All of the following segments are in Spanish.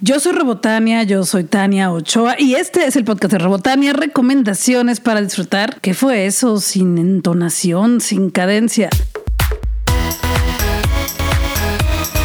Yo soy Robotania, yo soy Tania Ochoa y este es el podcast de Robotania, recomendaciones para disfrutar. ¿Qué fue eso? Sin entonación, sin cadencia.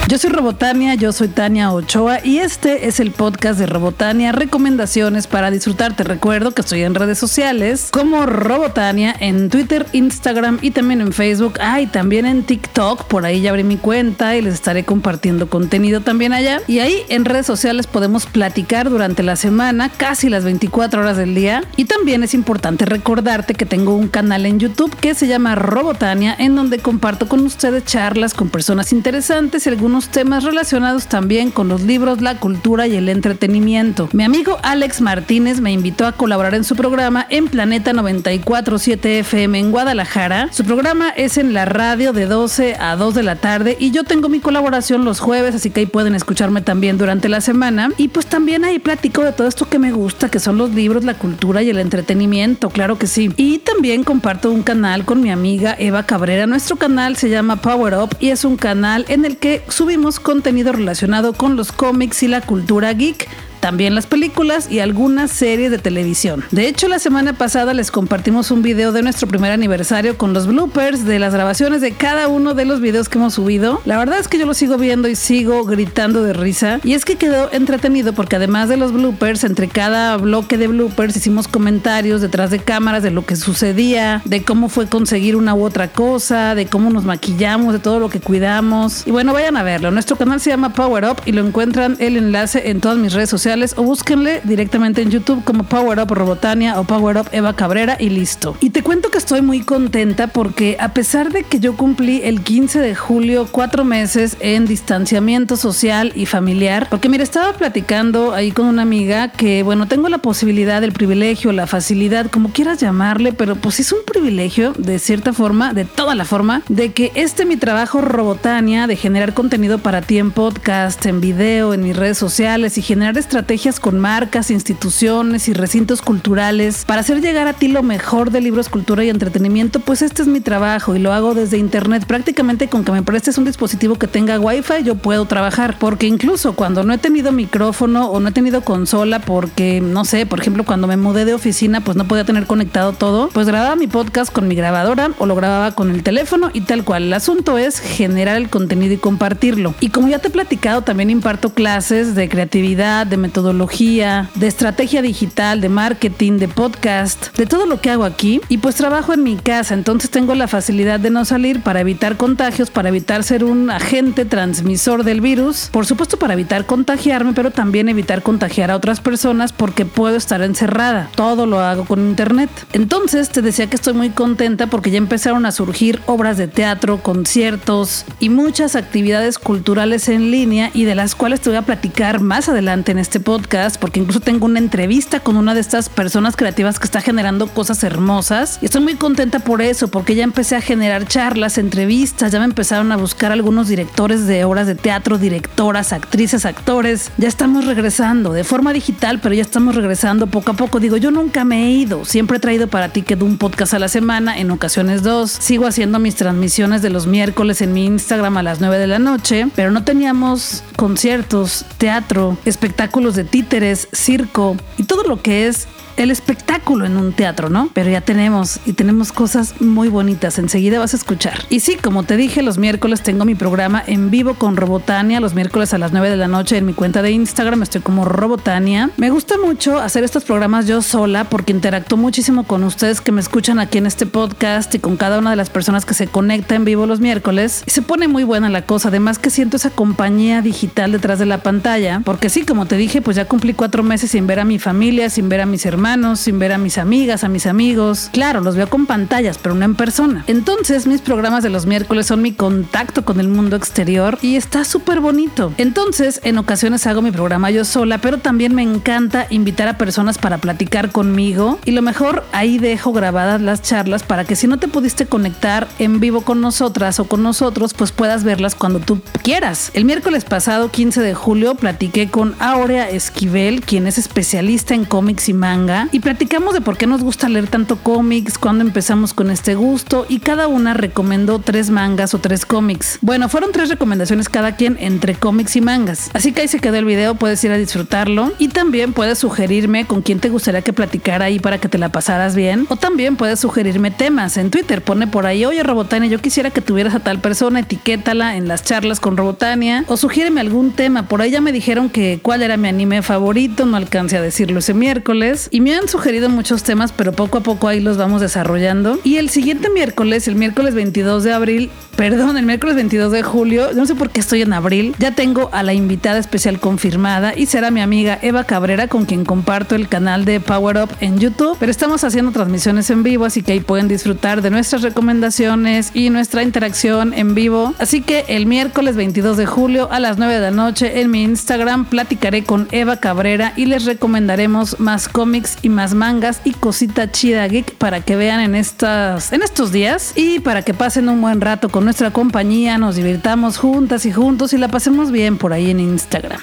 Yo soy Robotania, yo soy Tania Ochoa y este es el podcast de Robotania, recomendaciones para disfrutar. Te recuerdo que estoy en redes sociales como Robotania en Twitter, Instagram y también en Facebook. Ah, y también en TikTok, por ahí ya abrí mi cuenta y les estaré compartiendo contenido también allá. Y ahí en redes sociales podemos platicar durante la semana, casi las 24 horas del día. Y también es importante recordarte que tengo un canal en YouTube que se llama Robotania, en donde comparto con ustedes charlas con personas interesantes y algunos temas relacionados también con los libros, la cultura y el entretenimiento. Mi amigo Alex Martínez me invitó a colaborar en su programa en Planeta 947 FM en Guadalajara. Su programa es en la radio de 12 a 2 de la tarde y yo tengo mi colaboración los jueves, así que ahí pueden escucharme también durante la semana. Y pues también ahí platico de todo esto que me gusta, que son los libros, la cultura y el entretenimiento, claro que sí. Y también comparto un canal con mi amiga Eva Cabrera. Nuestro canal se llama Power Up y es un canal en el que subimos contenido relacionado con los cómics y la cultura geek también las películas y algunas series de televisión. De hecho, la semana pasada les compartimos un video de nuestro primer aniversario con los bloopers de las grabaciones de cada uno de los videos que hemos subido. La verdad es que yo lo sigo viendo y sigo gritando de risa. Y es que quedó entretenido porque además de los bloopers, entre cada bloque de bloopers hicimos comentarios detrás de cámaras de lo que sucedía, de cómo fue conseguir una u otra cosa, de cómo nos maquillamos, de todo lo que cuidamos. Y bueno, vayan a verlo. Nuestro canal se llama Power Up y lo encuentran el enlace en todas mis redes sociales o búsquenle directamente en YouTube como Power Up Robotania o Power Up Eva Cabrera y listo. Y te cuento que estoy muy contenta porque a pesar de que yo cumplí el 15 de julio cuatro meses en distanciamiento social y familiar, porque mira, estaba platicando ahí con una amiga que, bueno, tengo la posibilidad, el privilegio, la facilidad, como quieras llamarle, pero pues es un privilegio de cierta forma, de toda la forma, de que este mi trabajo Robotania, de generar contenido para ti en podcast, en video, en mis redes sociales y generar estrategias estrategias con marcas, instituciones y recintos culturales para hacer llegar a ti lo mejor de libros, cultura y entretenimiento, pues este es mi trabajo y lo hago desde internet. Prácticamente con que me prestes un dispositivo que tenga wifi yo puedo trabajar, porque incluso cuando no he tenido micrófono o no he tenido consola, porque no sé, por ejemplo, cuando me mudé de oficina, pues no podía tener conectado todo, pues grababa mi podcast con mi grabadora o lo grababa con el teléfono y tal cual. El asunto es generar el contenido y compartirlo. Y como ya te he platicado, también imparto clases de creatividad, de metodología, de estrategia digital, de marketing, de podcast, de todo lo que hago aquí. Y pues trabajo en mi casa, entonces tengo la facilidad de no salir para evitar contagios, para evitar ser un agente transmisor del virus. Por supuesto para evitar contagiarme, pero también evitar contagiar a otras personas porque puedo estar encerrada. Todo lo hago con internet. Entonces te decía que estoy muy contenta porque ya empezaron a surgir obras de teatro, conciertos y muchas actividades culturales en línea y de las cuales te voy a platicar más adelante en este podcast porque incluso tengo una entrevista con una de estas personas creativas que está generando cosas hermosas y estoy muy contenta por eso porque ya empecé a generar charlas, entrevistas, ya me empezaron a buscar algunos directores de obras de teatro, directoras, actrices, actores. Ya estamos regresando de forma digital, pero ya estamos regresando poco a poco. Digo, yo nunca me he ido, siempre he traído para ti que de un podcast a la semana, en ocasiones dos. Sigo haciendo mis transmisiones de los miércoles en mi Instagram a las 9 de la noche, pero no teníamos conciertos, teatro, espectáculos de títeres, circo y todo lo que es el espectáculo en un teatro, ¿no? Pero ya tenemos y tenemos cosas muy bonitas. Enseguida vas a escuchar. Y sí, como te dije, los miércoles tengo mi programa en vivo con Robotania, los miércoles a las 9 de la noche en mi cuenta de Instagram. Estoy como Robotania. Me gusta mucho hacer estos programas yo sola porque interactúo muchísimo con ustedes que me escuchan aquí en este podcast y con cada una de las personas que se conecta en vivo los miércoles. Y se pone muy buena la cosa. Además que siento esa compañía digital detrás de la pantalla. Porque sí, como te dije, pues ya cumplí cuatro meses sin ver a mi familia, sin ver a mis hermanos sin ver a mis amigas, a mis amigos. Claro, los veo con pantallas, pero no en persona. Entonces, mis programas de los miércoles son mi contacto con el mundo exterior y está súper bonito. Entonces, en ocasiones hago mi programa yo sola, pero también me encanta invitar a personas para platicar conmigo y lo mejor ahí dejo grabadas las charlas para que si no te pudiste conectar en vivo con nosotras o con nosotros, pues puedas verlas cuando tú quieras. El miércoles pasado, 15 de julio, platiqué con Aurea Esquivel, quien es especialista en cómics y manga y platicamos de por qué nos gusta leer tanto cómics, cuándo empezamos con este gusto y cada una recomendó tres mangas o tres cómics. Bueno, fueron tres recomendaciones cada quien entre cómics y mangas. Así que ahí se quedó el video, puedes ir a disfrutarlo y también puedes sugerirme con quién te gustaría que platicara ahí para que te la pasaras bien o también puedes sugerirme temas en Twitter, pone por ahí, oye Robotania, yo quisiera que tuvieras a tal persona, etiquétala en las charlas con Robotania o sugiéreme algún tema. Por ahí ya me dijeron que cuál era mi anime favorito, no alcancé a decirlo ese miércoles y me han sugerido muchos temas, pero poco a poco ahí los vamos desarrollando. Y el siguiente miércoles, el miércoles 22 de abril, perdón, el miércoles 22 de julio, no sé por qué estoy en abril, ya tengo a la invitada especial confirmada y será mi amiga Eva Cabrera con quien comparto el canal de Power Up en YouTube, pero estamos haciendo transmisiones en vivo, así que ahí pueden disfrutar de nuestras recomendaciones y nuestra interacción en vivo. Así que el miércoles 22 de julio a las 9 de la noche en mi Instagram platicaré con Eva Cabrera y les recomendaremos más cómics y más mangas y cosita chida geek para que vean en estas en estos días y para que pasen un buen rato con nuestra compañía, nos divirtamos juntas y juntos y la pasemos bien por ahí en Instagram.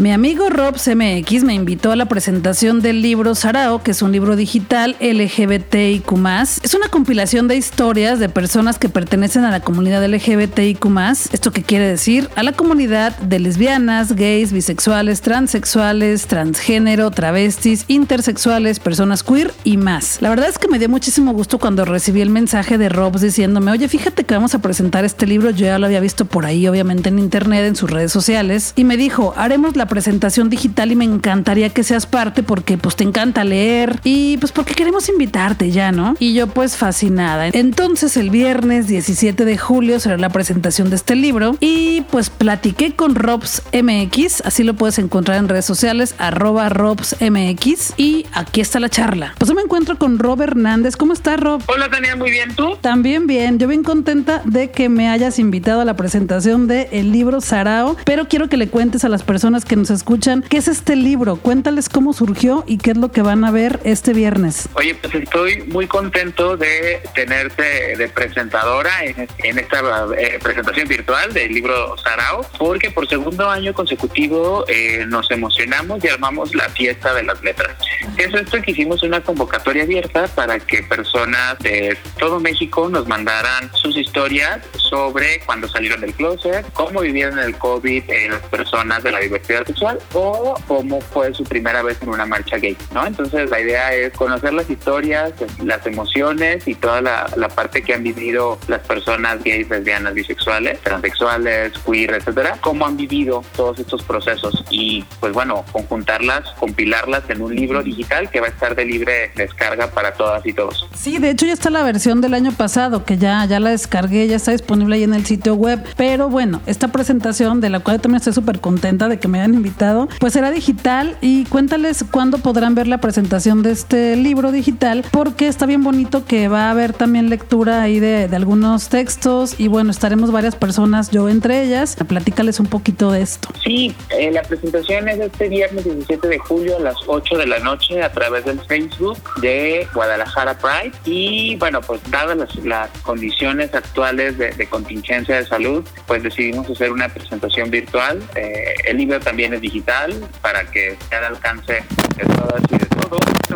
Mi amigo Rob CMX me invitó a la presentación del libro Sarao, que es un libro digital LGBTIQ. Es una compilación de historias de personas que pertenecen a la comunidad LGBTIQ. ¿Esto qué quiere decir? A la comunidad de lesbianas, gays, bisexuales, transexuales, transgénero, travestis, intersexuales, personas queer y más. La verdad es que me dio muchísimo gusto cuando recibí el mensaje de Rob diciéndome, oye, fíjate que vamos a presentar este libro. Yo ya lo había visto por ahí, obviamente en internet, en sus redes sociales. Y me dijo, haremos la presentación digital y me encantaría que seas parte porque pues te encanta leer y pues porque queremos invitarte ya, ¿no? Y yo pues fascinada. Entonces el viernes 17 de julio será la presentación de este libro y pues platiqué con Robs MX, así lo puedes encontrar en redes sociales, arroba Robs MX y aquí está la charla. Pues yo me encuentro con Rob Hernández. ¿Cómo estás, Rob? Hola, Tania, muy bien, ¿tú? También bien, yo bien contenta de que me hayas invitado a la presentación del el libro Sarao, pero quiero que le cuentes a las personas que nos escuchan qué es este libro. Cuéntales cómo surgió y qué es lo que van a ver este viernes. Oye, pues estoy muy contento de tenerte de presentadora en, esta eh, presentación virtual del libro Sarao, porque por segundo año consecutivo eh, nos emocionamos y armamos la fiesta de las letras. Es esto que hicimos una convocatoria abierta para que personas de todo México nos mandaran sus historias sobre cuando salieron del closet, cómo vivieron el COVID en las personas de la diversidad o cómo fue su primera vez en una marcha gay, ¿no? Entonces la idea es conocer las historias, las emociones y toda la, parte que han vivido las personas gays, lesbianas, bisexuales, transexuales, queer, etcétera, cómo han vivido todos estos procesos y pues bueno, conjuntarlas, compilarlas en un libro digital que va a estar de libre descarga para todas y todos. Sí, de hecho ya está la versión del año pasado que ya, ya la descargué, ya está disponible ahí en el sitio web, pero bueno, esta presentación de la cual también estoy súper contenta de que me hayan invitado, pues será digital y cuéntales cuándo podrán ver la presentación de este libro digital, porque está bien bonito que va a haber también lectura ahí de, de algunos textos y bueno, estaremos varias personas, yo entre ellas, platícales un poquito de esto. Sí, eh, la presentación es este viernes 17 de julio a las 8 de la noche a través del Facebook de Guadalajara Pride y bueno, pues dadas las, condiciones actuales de, contingencia de salud, pues decidimos hacer una presentación virtual. Eh, el libro también es digital para que esté al alcance de todas y de todos.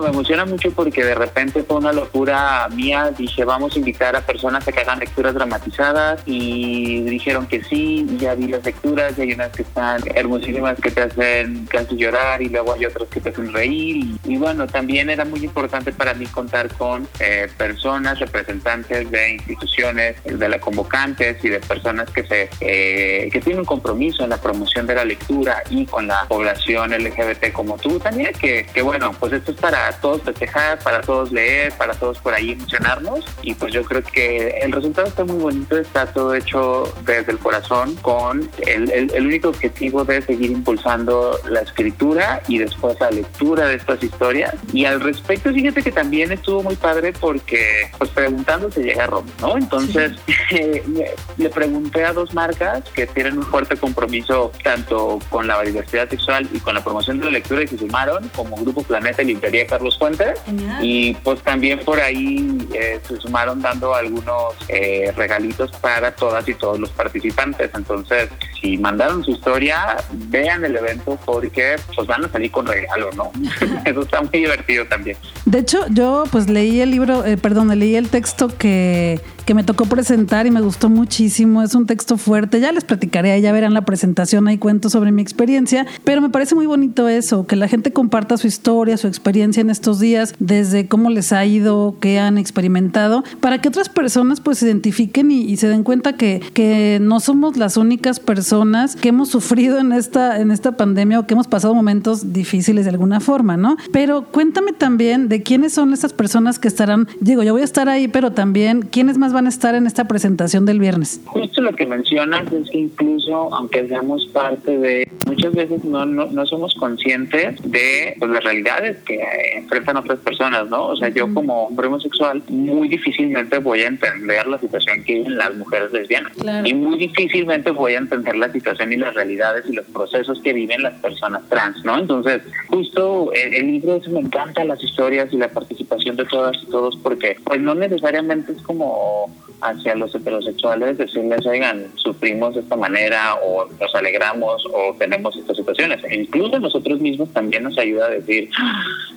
Me emociona mucho porque de repente fue una locura mía. Dije, vamos a invitar a personas a que hagan lecturas dramatizadas y dijeron que sí. Ya vi las lecturas y hay unas que están hermosísimas que te hacen casi llorar y luego hay otras que te hacen reír. Y, bueno, también era muy importante para mí contar con eh, personas, representantes de instituciones, de la convocantes y de personas que se eh, que tienen un compromiso en la promoción de la lectura y con la población LGBT como tú también, que, que bueno, pues esto es para todos festejar, para todos leer, para todos por ahí emocionarnos. Y pues yo creo que el resultado está muy bonito, está todo hecho desde el corazón con el, el, único objetivo de seguir impulsando la escritura y después la lectura de estas historias. Y al respecto fíjate que también estuvo muy padre porque pues preguntando se llega a Roma, ¿no? Entonces le pregunté a dos marcas que tienen un fuerte compromiso tanto con la diversidad sexual y con la promoción de la lectura y se sumaron como Grupo Planeta y librería Carlos Fuentes y pues también por ahí eh, se sumaron dando algunos eh, regalitos para todas y todos los participantes. Entonces, si mandaron su historia, vean el evento porque pues van a salir con regalo, ¿no? Eso está muy divertido también. De hecho, yo pues leí el libro, eh, perdón, leí el texto que que me tocó presentar y me gustó muchísimo. Es un texto fuerte, ya les platicaré, ya verán la presentación, ahí cuento sobre mi experiencia, pero me parece muy bonito eso, que la gente comparta su historia, su experiencia en estos días, desde cómo les ha ido, qué han experimentado, para que otras personas pues se identifiquen y, se den cuenta que, que no somos las únicas personas que hemos sufrido en esta, en esta pandemia o que hemos pasado momentos difíciles de alguna forma, ¿no? Pero cuéntame también de quiénes son esas personas que estarán, digo, yo voy a estar ahí, pero también quiénes más van a estar en esta presentación del viernes? Justo lo que mencionas es que incluso aunque seamos parte de, muchas veces no, no, somos conscientes de pues, las realidades que enfrentan otras personas, ¿no? O sea, yo como hombre homosexual muy difícilmente voy a entender la situación que viven las mujeres lesbianas y muy difícilmente voy a entender la situación y las realidades y los procesos que viven las personas trans, ¿no? Entonces, justo el, el libro eso me encanta las historias y la participación de todas y todos porque pues no necesariamente es como hacia los heterosexuales decirles, oigan, sufrimos de esta manera o nos alegramos o tenemos estas situaciones. E incluso nosotros mismos también nos ayuda a decir,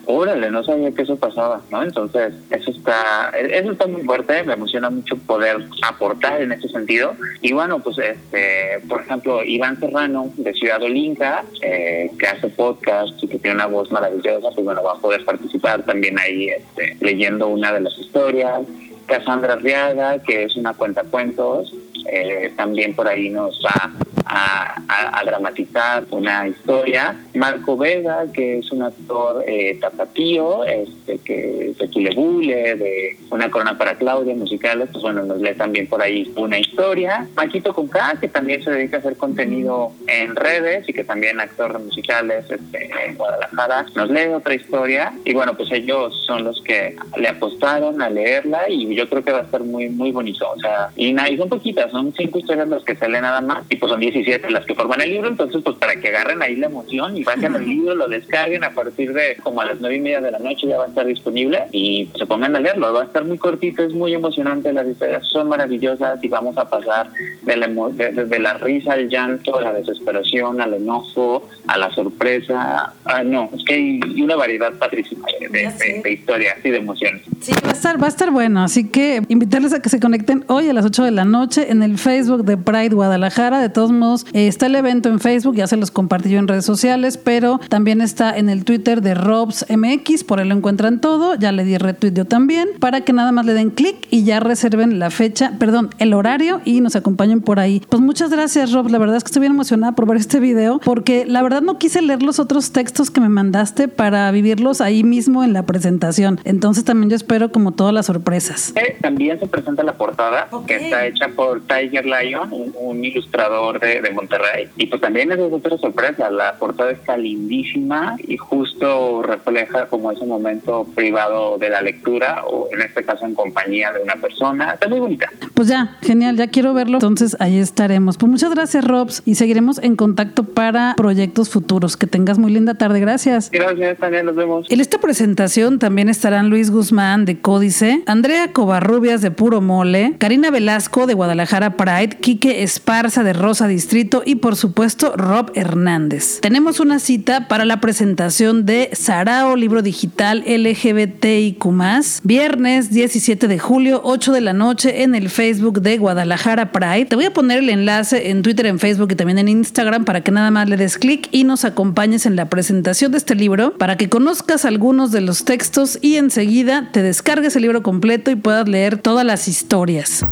órale, no sabía que eso pasaba, ¿no? Entonces, eso está, eso está muy fuerte, me emociona mucho poder aportar en ese sentido. Y bueno, pues, este, por ejemplo, Iván Serrano de Ciudad Olinca, eh, que hace podcast y que tiene una voz maravillosa, pues bueno, va a poder participar también ahí este, leyendo una de las historias. Cassandra Riaga, que es una cuenta cuentos, eh, también por ahí nos va a, dramatizar una historia. Marco Vega, que es un actor eh, tapatío, este, que de Chilebule, de Una Corona para Claudia, musicales, pues bueno, nos lee también por ahí una historia. Maquito Conca, que también se dedica a hacer contenido en redes y que también actor musicales este, en Guadalajara, nos lee otra historia. Y bueno, pues ellos son los que le apostaron a leerla y yo creo que va a estar muy, muy bonito. O sea, y, y son poquitas, son cinco historias las que se leen nada más y pues son 17 las que forman el libro, entonces pues para que agarren ahí la emoción y vayan al libro, lo descarguen a partir de como a las nueve y media de la noche ya va a estar disponible y se pongan a leerlo, va a estar muy cortito, es muy emocionante, las historias son maravillosas y vamos a pasar de la, de, la risa al llanto, a la desesperación, al enojo, a la sorpresa, ah, no, es que hay una variedad patrísima de, historias y de emociones. Sí, va a estar, va a estar bueno, así que invitarles a que se conecten hoy a las 8 de la noche en el Facebook de Pride Guadalajara, de todos modos eh, está el evento en Facebook, ya se los compartí yo en redes sociales, pero también está en el Twitter de Robs MX, por ahí lo encuentran todo, ya le di retweet yo también, para que nada más le den clic y ya reserven la fecha, perdón, el horario y nos acompañen por ahí. Pues muchas gracias Rob, la verdad es que estoy bien emocionada por ver este video, porque la verdad no quise leer los otros textos que me mandaste para vivirlos ahí mismo en la presentación, entonces también yo espero como todas las sorpresas. Eh, también se presenta la portada, que está hecha por Tiger Lion, un, ilustrador de, de Monterrey. Y pues también es otra sorpresa, la portada está lindísima y justo refleja como ese momento privado de la lectura o en este caso en compañía de una persona. Está muy bonita. Pues ya, genial, ya quiero verlo. Entonces ahí estaremos. Pues muchas gracias Robs y seguiremos en contacto para proyectos futuros. Que tengas muy linda tarde. Gracias. Gracias, también nos vemos. En esta presentación también estarán Luis Guzmán de Códice, Andrea Covarrubias de Puro Mole, Karina Velasco de Guadalajara Pride, Quique Esparza de Rosa Distrito y por supuesto Rob Hernández. Tenemos una cita para la presentación de Sarao, libro digital LGBTIQ+, viernes 17 de julio, 8 de la noche en el Facebook de Guadalajara Pride. Te voy a poner el enlace en Twitter, en Facebook y también en Instagram para que nada más le des clic y nos acompañes en la presentación de este libro para que conozcas algunos de los textos y enseguida te descargues el libro completo y puedas leer todas las historias.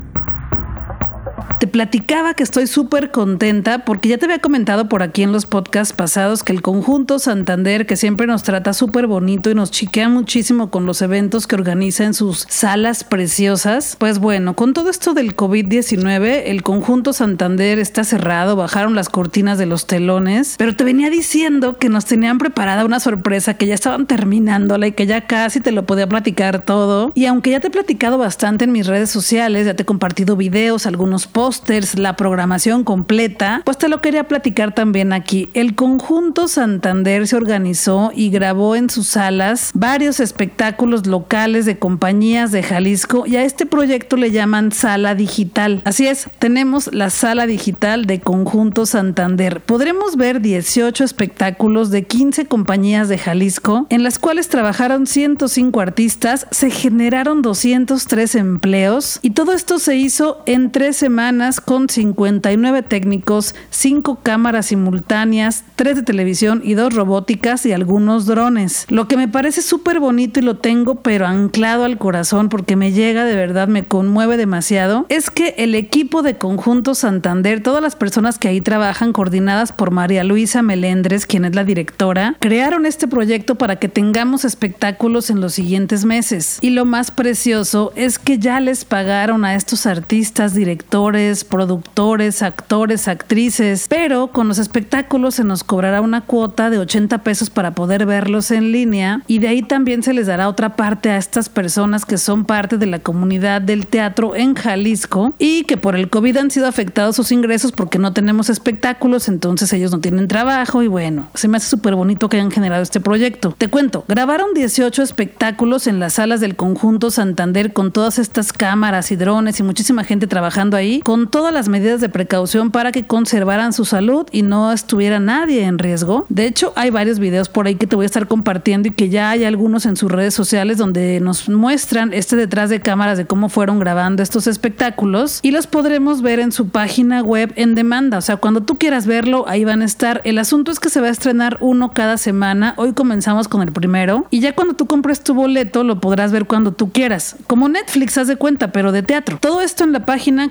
Te platicaba que estoy súper contenta porque ya te había comentado por aquí en los podcasts pasados que el conjunto Santander, que siempre nos trata súper bonito y nos chiquea muchísimo con los eventos que organiza en sus salas preciosas, pues bueno, con todo esto del COVID-19, el conjunto Santander está cerrado, bajaron las cortinas de los telones, pero te venía diciendo que nos tenían preparada una sorpresa, que ya estaban terminándola y que ya casi te lo podía platicar todo. Y aunque ya te he platicado bastante en mis redes sociales, ya te he compartido videos, algunos posts, pósters, la programación completa, pues te lo quería platicar también aquí. El conjunto Santander se organizó y grabó en sus salas varios espectáculos locales de compañías de Jalisco y a este proyecto le llaman Sala Digital. Así es, tenemos la Sala Digital de Conjunto Santander. Podremos ver 18 espectáculos de 15 compañías de Jalisco en las cuales trabajaron 105 artistas, se generaron 203 empleos y todo esto se hizo en tres semanas con 59 técnicos, 5 cámaras simultáneas, 3 de televisión y 2 robóticas y algunos drones. Lo que me parece súper bonito y lo tengo pero anclado al corazón porque me llega de verdad, me conmueve demasiado, es que el equipo de Conjunto Santander, todas las personas que ahí trabajan coordinadas por María Luisa Melendres, quien es la directora, crearon este proyecto para que tengamos espectáculos en los siguientes meses. Y lo más precioso es que ya les pagaron a estos artistas, directores, productores, actores, actrices, pero con los espectáculos se nos cobrará una cuota de 80 pesos para poder verlos en línea y de ahí también se les dará otra parte a estas personas que son parte de la comunidad del teatro en Jalisco y que por el COVID han sido afectados sus ingresos porque no tenemos espectáculos, entonces ellos no tienen trabajo y bueno, se me hace súper bonito que hayan generado este proyecto. Te cuento, grabaron 18 espectáculos en las salas del conjunto Santander con todas estas cámaras y drones y muchísima gente trabajando ahí, con todas las medidas de precaución para que conservaran su salud y no estuviera nadie en riesgo. De hecho, hay varios videos por ahí que te voy a estar compartiendo y que ya hay algunos en sus redes sociales donde nos muestran este detrás de cámaras de cómo fueron grabando estos espectáculos y los podremos ver en su página web en demanda. O sea, cuando tú quieras verlo, ahí van a estar. El asunto es que se va a estrenar uno cada semana. Hoy comenzamos con el primero y ya cuando tú compres tu boleto lo podrás ver cuando tú quieras. Como Netflix, haz de cuenta, pero de teatro. Todo esto en la página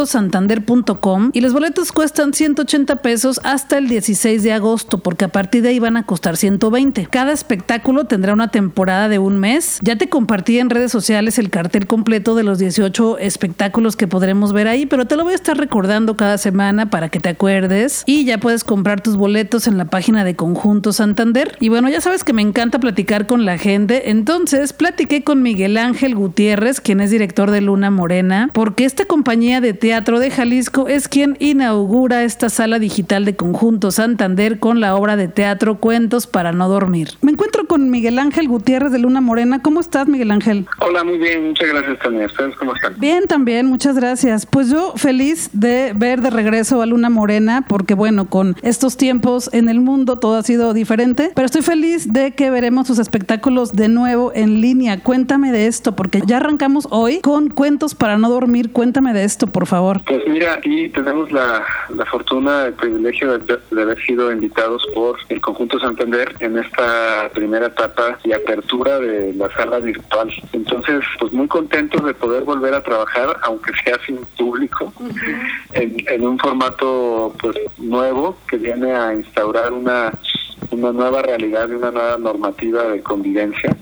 conjuntosantander.com y los boletos cuestan 180 pesos hasta el 16 de agosto porque a partir de ahí van a costar 120. Cada espectáculo tendrá una temporada de un mes. Ya te compartí en redes sociales el cartel completo de los 18 espectáculos que podremos ver ahí, pero te lo voy a estar recordando cada semana para que te acuerdes y ya puedes comprar tus boletos en la página de Conjunto Santander. Y bueno, ya sabes que me encanta platicar con la gente, entonces platiqué con Miguel Ángel Gutiérrez, quien es director de Luna Morena, porque esta compañía de de Jalisco es quien inaugura esta sala digital de Conjunto Santander con la obra de teatro Cuentos para no dormir. Me encuentro con Miguel Ángel Gutiérrez de Luna Morena. ¿Cómo estás, Miguel Ángel? Hola, muy bien, muchas gracias, Tania. ¿Ustedes cómo están? Bien, también, muchas gracias. Pues yo feliz de ver de regreso a Luna Morena, porque bueno, con estos tiempos en el mundo todo ha sido diferente, pero estoy feliz de que veremos sus espectáculos de nuevo en línea. Cuéntame de esto, porque ya arrancamos hoy con Cuentos para no dormir. Cuéntame de esto, por favor. Pues mira, aquí tenemos la, la fortuna, el privilegio de, de haber sido invitados por el Conjunto Santander en esta primera etapa y apertura de la sala virtual. Entonces, pues muy contentos de poder volver a trabajar, aunque sea sin público, en, en un formato pues nuevo que viene a instaurar una una nueva realidad y una nueva normativa de convivencia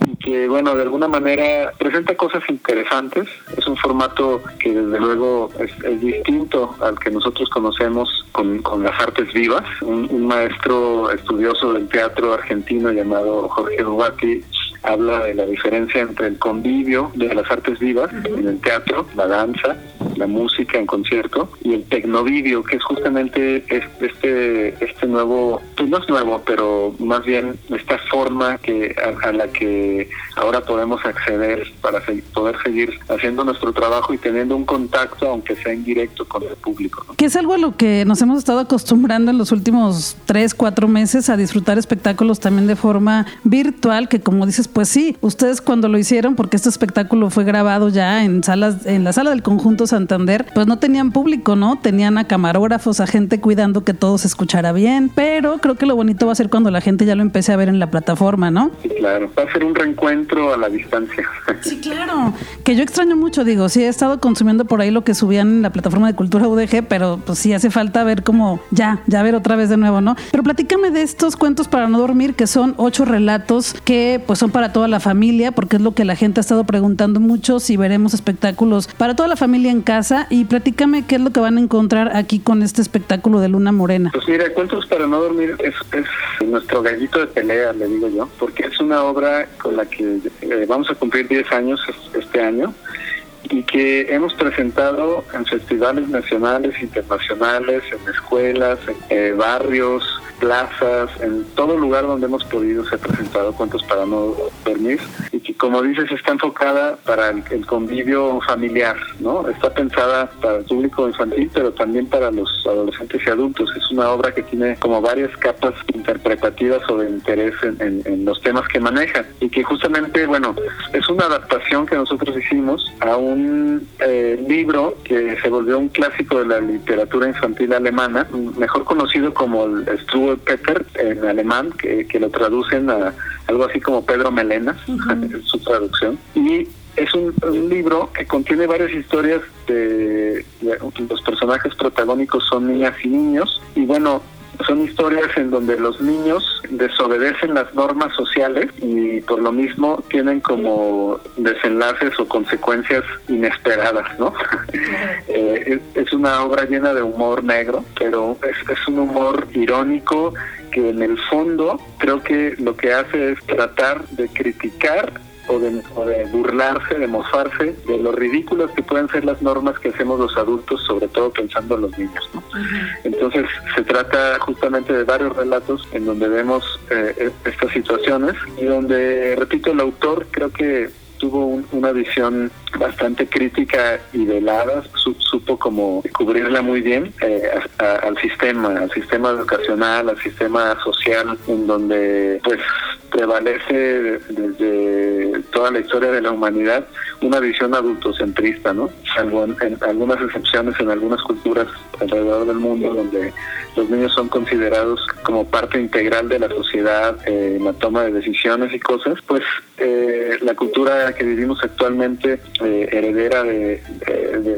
bueno de alguna manera presenta cosas interesantes. Es un formato que desde luego es, es distinto al que nosotros conocemos con, con las artes vivas. Un, un, maestro estudioso del teatro argentino llamado Jorge Duarte habla de la diferencia entre el convivio de las artes vivas en el teatro, la danza, la música en concierto y el tecnovivio, que es justamente este este nuevo, pues no es nuevo, pero más bien esta forma que a, a la que ahora podemos acceder para se, poder seguir haciendo nuestro trabajo y teniendo un contacto, aunque sea indirecto, con el público. ¿no? Que es algo a lo que nos hemos estado acostumbrando en los últimos tres, cuatro meses a disfrutar espectáculos también de forma virtual, que como dices, pues sí, ustedes cuando lo hicieron, porque este espectáculo fue grabado ya en salas, en la sala del conjunto Santander, pues no tenían público, ¿no? Tenían a camarógrafos, a gente cuidando que todo se escuchara bien, pero creo que lo bonito va a ser cuando la gente ya lo empiece a ver en la plataforma, ¿no? Sí, claro, va a ser un reencuentro a la distancia. Sí, claro, que yo extraño mucho, digo, sí he estado consumiendo por ahí lo que subían en la plataforma de Cultura UDG, pero pues sí hace falta ver como ya, ya ver otra vez de nuevo, ¿no? Pero platícame de estos cuentos para no dormir, que son ocho relatos que pues son para toda la familia, porque es lo que la gente ha estado preguntando mucho, si veremos espectáculos para toda la familia en casa y platícame qué es lo que van a encontrar aquí con este espectáculo de Luna Morena. Pues mira, Cuentos para no dormir es, es nuestro gallito de pelea, le digo yo, porque es una obra con la que eh, vamos a cumplir 10 años este año y que hemos presentado en festivales nacionales, internacionales, en escuelas, en eh, barrios, plazas, en todo lugar donde hemos podido ser presentado Cuentos para no dormir y que como dices está enfocada para el, convivio familiar, ¿no? Está pensada para el público infantil pero también para los adolescentes y adultos. Es una obra que tiene como varias capas interpretativas o de interés en, los temas que maneja y que justamente, bueno, es una adaptación que nosotros hicimos a un eh, libro que se volvió un clásico de la literatura infantil alemana, mejor conocido como el Struve Pepper en alemán, que, lo traducen a algo así como Pedro Melena, su traducción. Y es un, libro que contiene varias historias de, los personajes protagónicos son niñas y niños y bueno son historias en donde los niños desobedecen las normas sociales y por lo mismo tienen como desenlaces o consecuencias inesperadas, ¿no? Eh, es, una obra llena de humor negro, pero es, es un humor irónico que en el fondo creo que lo que hace es tratar de criticar o de, burlarse, de mofarse de lo ridículas que pueden ser las normas que hacemos los adultos, sobre todo pensando en los niños. Entonces se trata justamente de varios relatos en donde vemos eh, e, estas situaciones y donde, repito, el autor creo que tuvo una visión bastante crítica y velada, supo como cubrirla muy bien eh, al sistema, al sistema educacional, al sistema social, en donde pues prevalece desde toda la historia de la humanidad una visión adultocentrista, ¿no? Salvo en, algunas excepciones en algunas culturas alrededor del mundo donde los niños son considerados como parte integral de la sociedad eh, en la toma de decisiones y cosas, pues eh, la cultura que vivimos actualmente, eh, heredera de,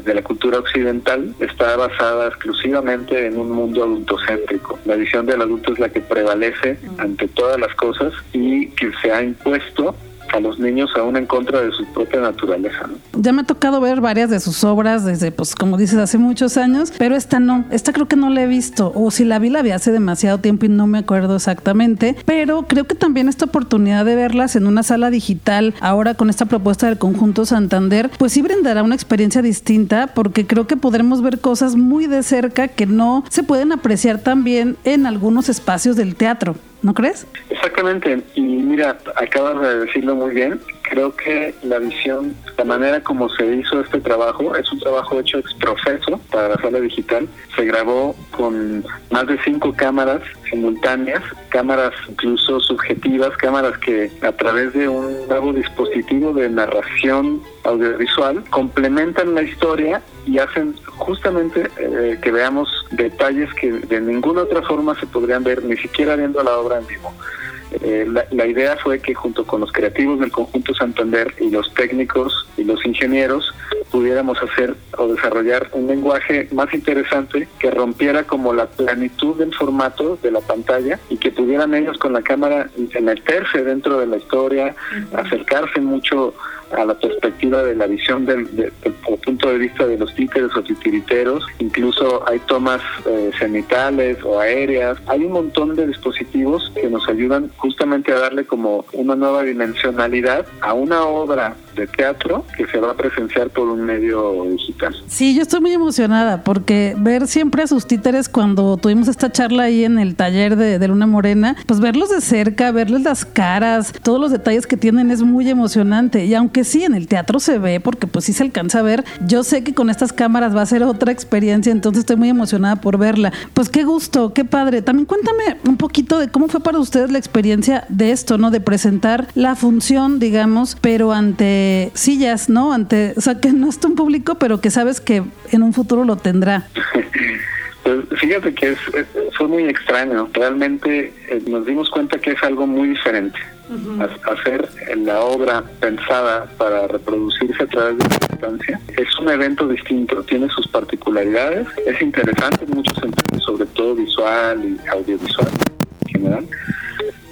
de, la cultura occidental, está basada exclusivamente en un mundo adultocéntrico. La visión del adulto es la que prevalece ante todas las cosas y que se ha impuesto a los niños aún en contra de su propia naturaleza. Ya me ha tocado ver varias de sus obras desde, pues como dices, hace muchos años, pero esta no, esta creo que no la he visto, o si la vi la vi hace demasiado tiempo y no me acuerdo exactamente, pero creo que también esta oportunidad de verlas en una sala digital, ahora con esta propuesta del conjunto Santander, pues sí brindará una experiencia distinta, porque creo que podremos ver cosas muy de cerca que no se pueden apreciar también en algunos espacios del teatro. ¿No crees? Exactamente, y mira, acabas de decirlo muy bien, creo que la visión, la manera como se hizo este trabajo, es un trabajo hecho ex profeso para la sala digital, se grabó con más de cinco cámaras simultáneas, cámaras incluso subjetivas, cámaras que a través de un nuevo dispositivo de narración audiovisual complementan la historia y hacen justamente eh, que veamos detalles que de ninguna otra forma se podrían ver, ni siquiera viendo la obra en vivo. Eh, la, idea fue que junto con los creativos del conjunto Santander y los técnicos y los ingenieros pudiéramos hacer o desarrollar un lenguaje más interesante que rompiera como la planitud del formato de la pantalla y que pudieran ellos con la cámara meterse dentro de la historia, acercarse mucho a la perspectiva de la visión del, punto de vista de los títeres o titiriteros, incluso hay tomas eh, cenitales o aéreas, hay un montón de dispositivos que nos ayudan justamente a darle como una nueva dimensionalidad a una obra de teatro que se va a presenciar por un medio digital. Sí, yo estoy muy emocionada porque ver siempre a sus títeres cuando tuvimos esta charla ahí en el taller de, de Luna Morena, pues verlos de cerca, verles las caras, todos los detalles que tienen es muy emocionante y aunque sí, en el teatro se ve, porque pues sí se alcanza a ver. Yo sé que con estas cámaras va a ser otra experiencia, entonces estoy muy emocionada por verla. Pues qué gusto, qué padre. También cuéntame un poquito de cómo fue para ustedes la experiencia de esto, ¿no? De presentar la función, digamos, pero ante sillas, ¿no? Ante, o sea, que no está un público, pero que sabes que en un futuro lo tendrá. Pues fíjate que es, fue muy extraño. Realmente eh, nos dimos cuenta que es algo muy diferente hacer la obra pensada para reproducirse a través de la distancia es un evento distinto, tiene sus particularidades, es interesante en muchos sentidos, sobre todo visual y audiovisual en general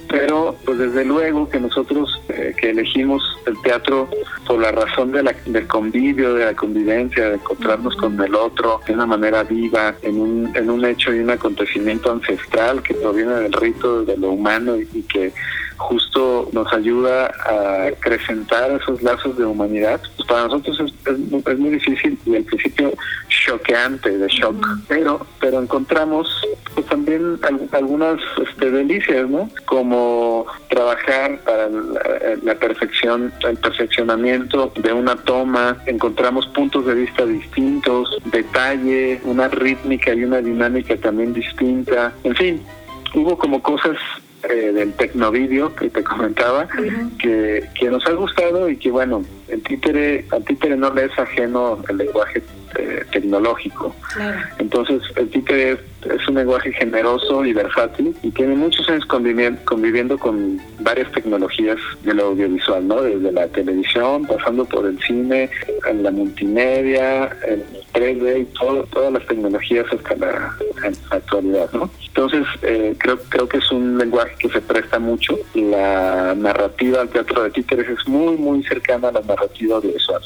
pero pues desde luego que nosotros eh, que elegimos el teatro por la razón de la, del convivio, de la convivencia, de encontrarnos con el otro de una manera viva, en un, en un hecho y un acontecimiento ancestral que proviene del rito de lo humano y que justo nos ayuda a acrecentar esos lazos de humanidad. Pues para nosotros es, muy difícil y al principio choqueante, de shock, pero pero encontramos pues también algunas este, delicias, ¿no? Como trabajar para la, perfección, el perfeccionamiento de una toma, encontramos puntos de vista distintos, detalle, una rítmica y una dinámica también distinta, en fin, hubo como cosas eh, del tecnovideo que te comentaba, que, que nos ha gustado y que bueno, el títere, al títere no le es ajeno el lenguaje eh, tecnológico. Entonces, el títere es, un lenguaje generoso y versátil y tiene muchos años conviviendo, conviviendo con varias tecnologías de lo audiovisual, ¿no? Desde la televisión, pasando por el cine, la multimedia, el 3D y todo, todas las tecnologías hasta la, actualidad, ¿no? Entonces, eh, creo, creo que es un lenguaje que se presta mucho. La narrativa al teatro de títeres es muy, muy cercana a la narrativa audiovisual.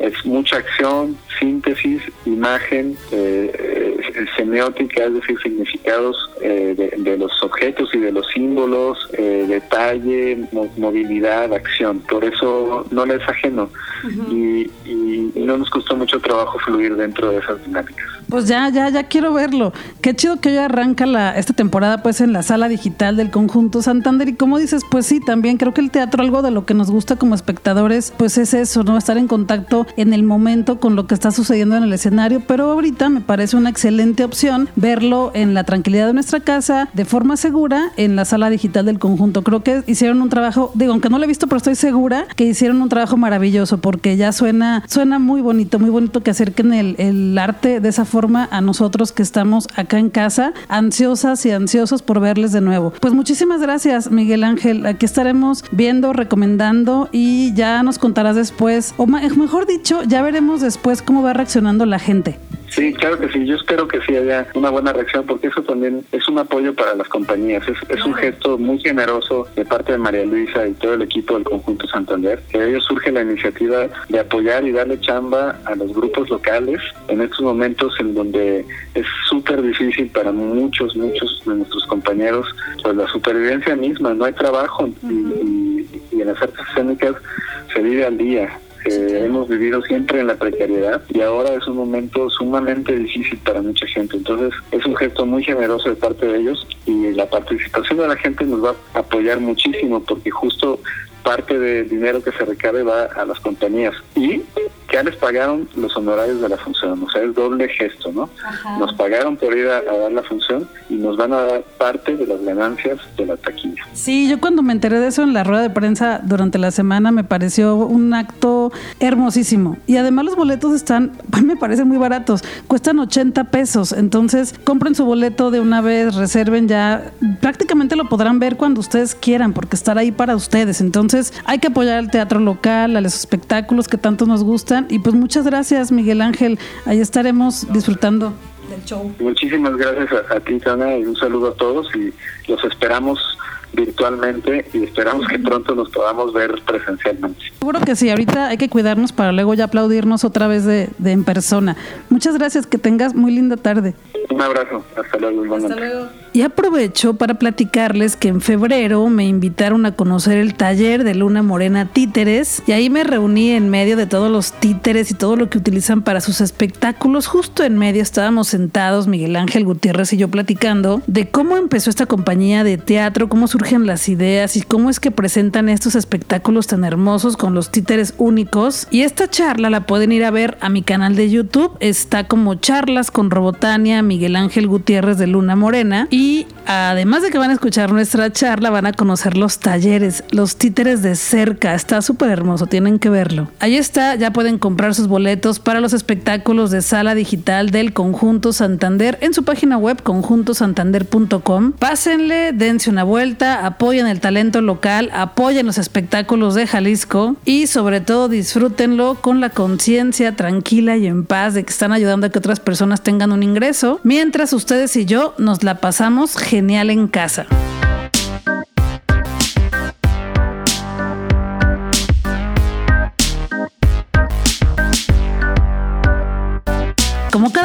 Es mucha acción, síntesis, imagen, eh, eh, semiótica, es decir, significados de, los objetos y de los símbolos, detalle, movilidad, acción. Por eso no le es ajeno y, y no nos costó mucho trabajo fluir dentro de esas dinámicas. Pues ya, ya, ya quiero verlo. Qué chido que hoy arranca la, esta temporada pues en la sala digital del conjunto Santander y como dices, pues sí, también creo que el teatro, algo de lo que nos gusta como espectadores, pues es eso, ¿no? Estar en contacto en el momento con lo que está sucediendo en el escenario, pero ahorita me parece una excelente opción verlo en la tranquilidad de nuestra casa, de forma segura, en la sala digital del conjunto. Creo que hicieron un trabajo, digo, aunque no lo he visto, pero estoy segura que hicieron un trabajo maravilloso porque ya suena, suena muy bonito, muy bonito que acerquen el, el arte de esa forma a nosotros que estamos acá en casa, ansiosas y ansiosos por verles de nuevo. Pues muchísimas gracias, Miguel Ángel. Aquí estaremos viendo, recomendando y ya nos contarás después, o mejor dicho, ya veremos después cómo va reaccionando la gente. Sí, claro que sí. Yo espero que sí haya una buena reacción porque eso también es un apoyo para las compañías. Es, un gesto muy generoso de parte de María Luisa y todo el equipo del Conjunto Santander. Que de ellos surge la iniciativa de apoyar y darle chamba a los grupos locales en estos momentos en donde es súper difícil para muchos, muchos de nuestros compañeros pues la supervivencia misma. No hay trabajo y, y en las artes escénicas se vive al día hemos vivido siempre en la precariedad y ahora es un momento sumamente difícil para mucha gente. Entonces es un gesto muy generoso de parte de ellos y la participación de la gente nos va a apoyar muchísimo porque justo parte del dinero que se recabe va a las compañías y ya les pagaron los honorarios de la función, o sea, es doble gesto, ¿no? Nos pagaron por ir a, dar la función y nos van a dar parte de las ganancias de la taquilla. Sí, yo cuando me enteré de eso en la rueda de prensa durante la semana me pareció un acto hermosísimo. Y además los boletos están, me parecen muy baratos, cuestan 80 pesos, entonces compren su boleto de una vez, reserven ya, prácticamente lo podrán ver cuando ustedes quieran, porque estará ahí para ustedes. Entonces hay que apoyar al teatro local, a los espectáculos que tanto nos gustan y pues muchas gracias, Miguel Ángel. Ahí estaremos disfrutando del show. Muchísimas gracias a, ti, Tana, y un saludo a todos y los esperamos virtualmente y esperamos que pronto nos podamos ver presencialmente. Seguro que sí, ahorita hay que cuidarnos para luego ya aplaudirnos otra vez de, de en persona. Muchas gracias, que tengas muy linda tarde. Un abrazo, hasta luego. Hasta luego. Y aprovecho para platicarles que en febrero me invitaron a conocer el taller de Luna Morena Títeres y ahí me reuní en medio de todos los títeres y todo lo que utilizan para sus espectáculos. Justo en medio estábamos sentados Miguel Ángel Gutiérrez y yo platicando de cómo empezó esta compañía de teatro, cómo surgen las ideas y cómo es que presentan estos espectáculos tan hermosos con los títeres únicos. Y esta charla la pueden ir a ver a mi canal de YouTube. Está como charlas con Robotania, Miguel Ángel Gutiérrez de Luna Morena y además de que van a escuchar nuestra charla, van a conocer los talleres, los títeres de cerca. Está súper hermoso, tienen que verlo. Ahí está, ya pueden comprar sus boletos para los espectáculos de sala digital del Conjunto Santander en su página web conjuntosantander.com. Pásenle, dense una vuelta, apoyen el talento local, apoyen los espectáculos de Jalisco y sobre todo disfrútenlo con la conciencia tranquila y en paz de que están ayudando a que otras personas tengan un ingreso, mientras ustedes y yo nos la pasamos genial en casa.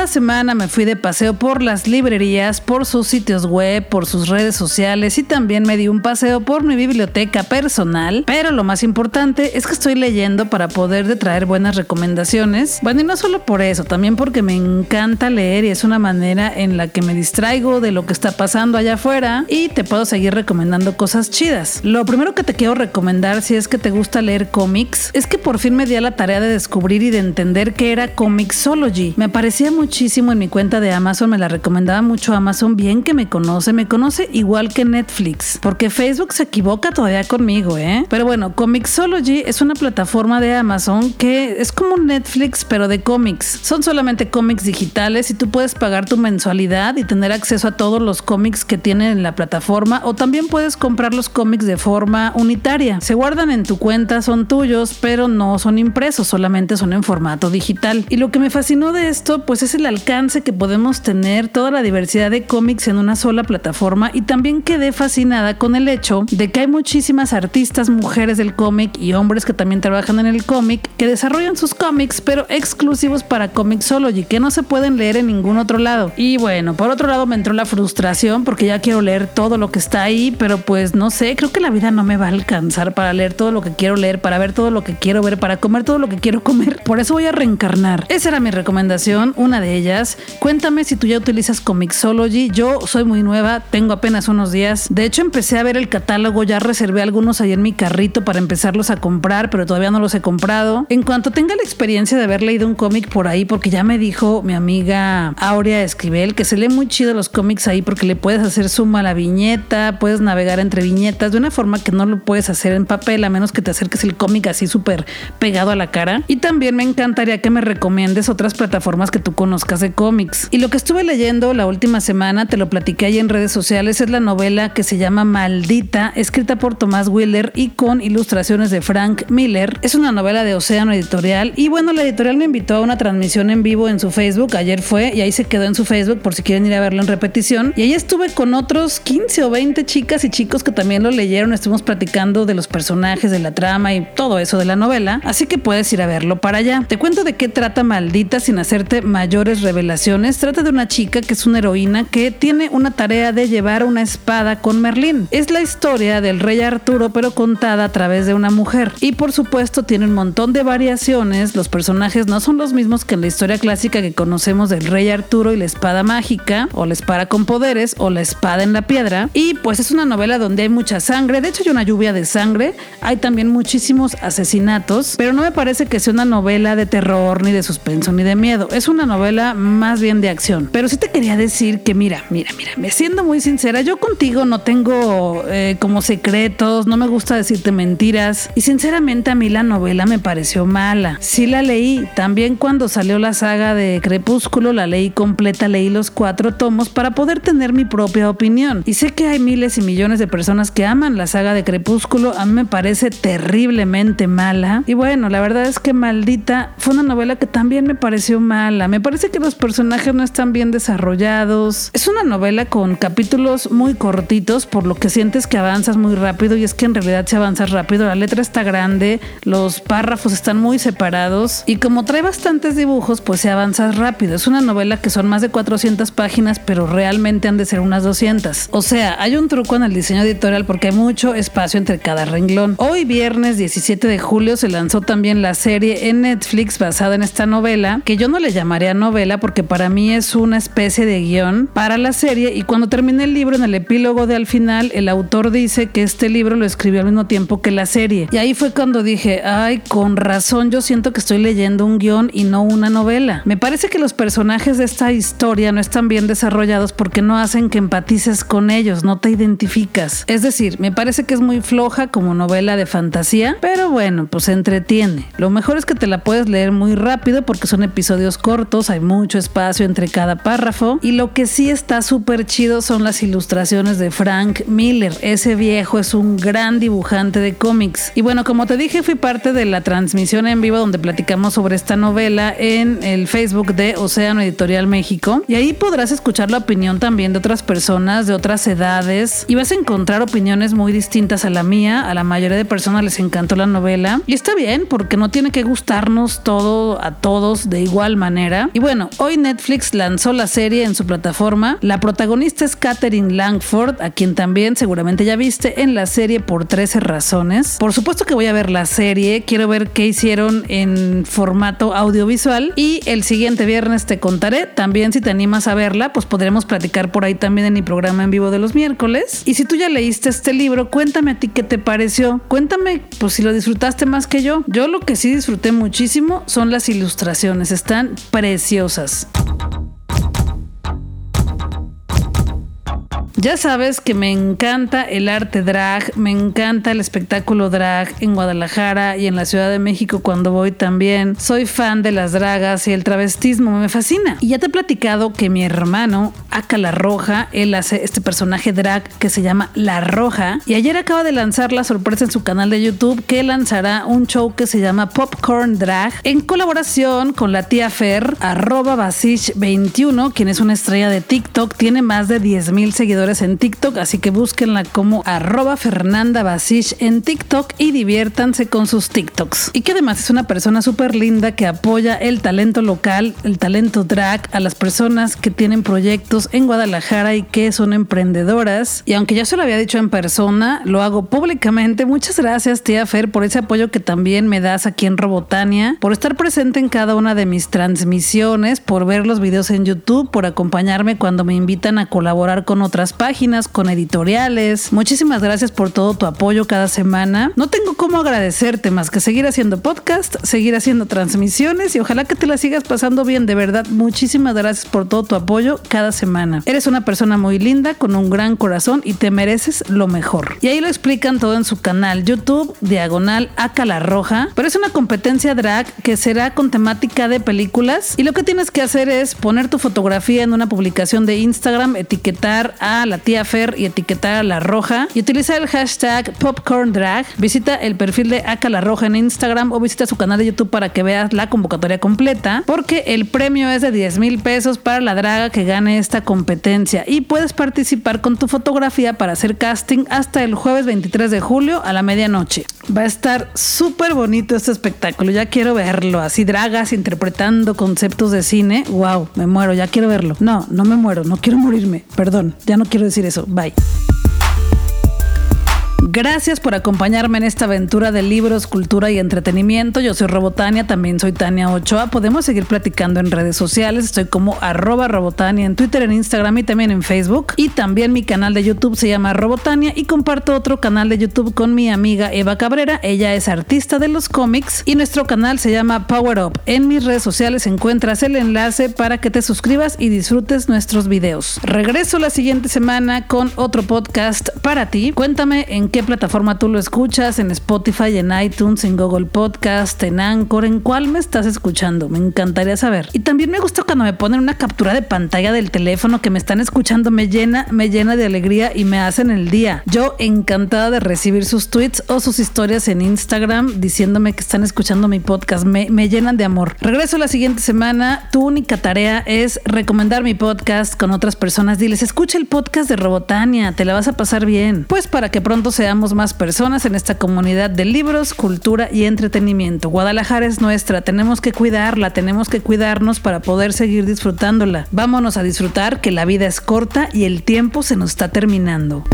Semana me fui de paseo por las librerías, por sus sitios web, por sus redes sociales y también me di un paseo por mi biblioteca personal. Pero lo más importante es que estoy leyendo para poder traer buenas recomendaciones. Bueno, y no solo por eso, también porque me encanta leer y es una manera en la que me distraigo de lo que está pasando allá afuera y te puedo seguir recomendando cosas chidas. Lo primero que te quiero recomendar si es que te gusta leer cómics es que por fin me di a la tarea de descubrir y de entender qué era Comixology. Me aparecía muchísimo en mi cuenta de Amazon, me la recomendaba mucho Amazon, bien que me conoce, me conoce igual que Netflix, porque Facebook se equivoca todavía conmigo, ¿eh? Pero bueno, Comixology es una plataforma de Amazon que es como Netflix pero de cómics. Son solamente cómics digitales y tú puedes pagar tu mensualidad y tener acceso a todos los cómics que tienen en la plataforma o también puedes comprar los cómics de forma unitaria. Se guardan en tu cuenta, son tuyos, pero no son impresos, solamente son en formato digital. Y lo que me fascinó de esto, pues es el alcance que podemos tener, toda la diversidad de cómics en una sola plataforma y también quedé fascinada con el hecho de que hay muchísimas artistas mujeres del cómic y hombres que también trabajan en el cómic que desarrollan sus cómics pero exclusivos para Comixology que no se pueden leer en ningún otro lado. Y bueno, por otro lado me entró la frustración porque ya quiero leer todo lo que está ahí, pero pues no sé, creo que la vida no me va a alcanzar para leer todo lo que quiero leer, para ver todo lo que quiero ver, para comer todo lo que quiero comer. Por eso voy a reencarnar. Esa era mi recomendación, una de ellas. Cuéntame si tú ya utilizas Comixology. Yo soy muy nueva, tengo apenas unos días. De hecho, empecé a ver el catálogo, ya reservé algunos ahí en mi carrito para empezarlos a comprar, pero todavía no los he comprado. En cuanto tenga la experiencia de haber leído un cómic por ahí, porque ya me dijo mi amiga Aurea Esquivel que se lee muy chido los cómics ahí porque le puedes hacer suma a la viñeta, puedes navegar entre viñetas de una forma que no lo puedes hacer en papel a menos que te acerques el cómic así súper pegado a la cara. Y también me encantaría que me recomiendes otras plataformas que tú conozcas de cómics. Y lo que estuve leyendo la última semana, te lo platiqué ahí en redes sociales, es la novela que se llama Maldita, escrita por Tomás Wheeler y con ilustraciones de Frank Miller. Es una novela de Océano Editorial y bueno, la editorial me invitó a una transmisión en vivo en su Facebook, ayer fue y ahí se quedó en su Facebook por si quieren ir a verlo en repetición. Y ahí estuve con otros 15 o 20 chicas y chicos que también lo leyeron, estuvimos platicando de los personajes, de la trama y todo eso de la novela, así que puedes ir a verlo para allá. Te cuento de qué trata Maldita sin hacerte revelaciones. Trata de una chica que es una heroína que tiene una tarea de llevar una espada con Merlín. Es la historia del rey Arturo pero contada a través de una mujer. Y por supuesto tiene un montón de variaciones, los personajes no son los mismos que en la historia clásica que conocemos del rey Arturo y la espada mágica, o la espada con poderes, o la espada en la piedra. Y pues es una novela donde hay mucha sangre, de hecho hay una lluvia de sangre, hay también muchísimos asesinatos, pero no me parece que sea una novela de terror, ni de suspenso, ni de miedo. Es una novela más bien de acción. Pero sí te quería decir que mira, mira, mira, me siendo muy sincera, yo contigo no tengo eh, como secretos, no me gusta decirte mentiras, y sinceramente a mí la novela me pareció mala. Sí la leí, también cuando salió la saga de Crepúsculo, la leí completa, leí los cuatro tomos para poder tener mi propia opinión. Y sé que hay miles y millones de personas que aman la saga de Crepúsculo, a mí me parece terriblemente mala. Y bueno, la verdad es que Maldita fue una novela que también me pareció mala. Me parece que los personajes no están bien desarrollados. Es una novela con capítulos muy cortitos, por lo que sientes que avanzas muy rápido y es que en realidad se avanza rápido. La letra está grande, los párrafos están muy separados y como trae bastantes dibujos, pues se avanza rápido. Es una novela que son más de 400 páginas, pero realmente han de ser unas 200. O sea, hay un truco en el diseño editorial porque hay mucho espacio entre cada renglón. Hoy viernes 17 de julio se lanzó también la serie en Netflix basada en esta novela, que yo no le llamaría novela porque para mí es una especie de guion para la serie y cuando termine el libro en el epílogo de al final el autor dice que este libro lo escribió al mismo tiempo que la serie. Y ahí fue cuando dije, ay, con razón yo siento que estoy leyendo un guion y no una novela. Me parece que los personajes de esta historia no están bien desarrollados porque no hacen que empatices con ellos, no te identificas. Es decir, me parece que es muy floja como novela de fantasía pero bueno, pues entretiene. Lo mejor es que te la puedes leer muy rápido porque son episodios cortos, hay mucho espacio entre cada párrafo y lo que sí está súper chido son las ilustraciones de Frank Miller. Ese viejo es un gran dibujante de cómics. Y bueno, como te dije, fui parte de la transmisión en vivo donde platicamos sobre esta novela en el Facebook de Océano Editorial México y ahí podrás escuchar la opinión también de otras personas de otras edades y vas a encontrar opiniones muy distintas a la mía. A la mayoría de personas les encantó la novela y está bien porque no tiene que gustarnos todo a todos de igual manera. Y bueno, bueno, hoy Netflix lanzó la serie en su plataforma. La protagonista es Katherine Langford, a quien también seguramente ya viste en la serie por 13 razones. Por supuesto que voy a ver la serie, quiero ver qué hicieron en formato audiovisual y el siguiente viernes te contaré. También si te animas a verla, pues podremos platicar por ahí también en mi programa en vivo de los miércoles. Y si tú ya leíste este libro, cuéntame a ti qué te pareció. Cuéntame, pues si lo disfrutaste más que yo. Yo lo que sí disfruté muchísimo son las ilustraciones, están preciosas. deusas. Ya sabes que me encanta el arte drag, me encanta el espectáculo drag en Guadalajara y en la Ciudad de México cuando voy también. Soy fan de las dragas y el travestismo, me fascina. Y ya te he platicado que mi hermano, Aka La Roja, él hace este personaje drag que se llama La Roja. Y ayer acaba de lanzar la sorpresa en su canal de YouTube que lanzará un show que se llama Popcorn Drag en colaboración con la tía Fer, arroba Basish21, quien es una estrella de TikTok, tiene más de 10 mil seguidores en TikTok, así que búsquenla como arroba Fernanda Basish en TikTok y diviértanse con sus TikToks. Y que además es una persona súper linda que apoya el talento local, el talento drag, a las personas que tienen proyectos en Guadalajara y que son emprendedoras. Y aunque ya se lo había dicho en persona, lo hago públicamente. Muchas gracias, tía Fer, por ese apoyo que también me das aquí en Robotania, por estar presente en cada una de mis transmisiones, por ver los videos en YouTube, por acompañarme cuando me invitan a colaborar con otras páginas, con editoriales. Muchísimas gracias por todo tu apoyo cada semana. No tengo cómo agradecerte más que seguir haciendo podcast, seguir haciendo transmisiones y ojalá que te la sigas pasando bien. De verdad, muchísimas gracias por todo tu apoyo cada semana. Eres una persona muy linda, con un gran corazón y te mereces lo mejor. Y ahí lo explican todo en su canal YouTube, diagonal a la Roja. Pero es una competencia drag que será con temática de películas y lo que tienes que hacer es poner tu fotografía en una publicación de Instagram, etiquetar a la tía Fer y etiquetar a la roja y utilizar el hashtag Popcorn Drag. Visita el perfil de Aca la Roja en Instagram o visita su canal de YouTube para que veas la convocatoria completa porque el premio es de 10 mil pesos para la draga que gane esta competencia y puedes participar con tu fotografía para hacer casting hasta el jueves 23 de julio a la medianoche. Va a estar súper bonito este espectáculo, ya quiero verlo, así dragas interpretando conceptos de cine, wow, me muero, ya quiero verlo. No, no me muero, no quiero morirme, perdón, ya no quiero decir eso. Bye. Gracias por acompañarme en esta aventura de libros, cultura y entretenimiento. Yo soy Robotania, también soy Tania Ochoa. Podemos seguir platicando en redes sociales. Estoy como arroba Robotania en Twitter, en Instagram y también en Facebook. Y también mi canal de YouTube se llama Robotania y comparto otro canal de YouTube con mi amiga Eva Cabrera. Ella es artista de los cómics y nuestro canal se llama Power Up. En mis redes sociales encuentras el enlace para que te suscribas y disfrutes nuestros videos. Regreso la siguiente semana con otro podcast para ti. Cuéntame en qué plataforma tú lo escuchas, en Spotify, en iTunes, en Google Podcast, en Anchor, en cuál me estás escuchando. Me encantaría saber. Y también me gusta cuando me ponen una captura de pantalla del teléfono que me están escuchando, me llena, me llena de alegría y me hacen el día. Yo encantada de recibir sus tweets o sus historias en Instagram diciéndome que están escuchando mi podcast. Me, me llenan de amor. Regreso la siguiente semana. Tu única tarea es recomendar mi podcast con otras personas. Diles, escucha el podcast de Robotania, te la vas a pasar bien. Pues para que pronto seamos más personas en esta comunidad de libros, cultura y entretenimiento. Guadalajara es nuestra, tenemos que cuidarla, tenemos que cuidarnos para poder seguir disfrutándola. Vámonos a disfrutar que la vida es corta y el tiempo se nos está terminando.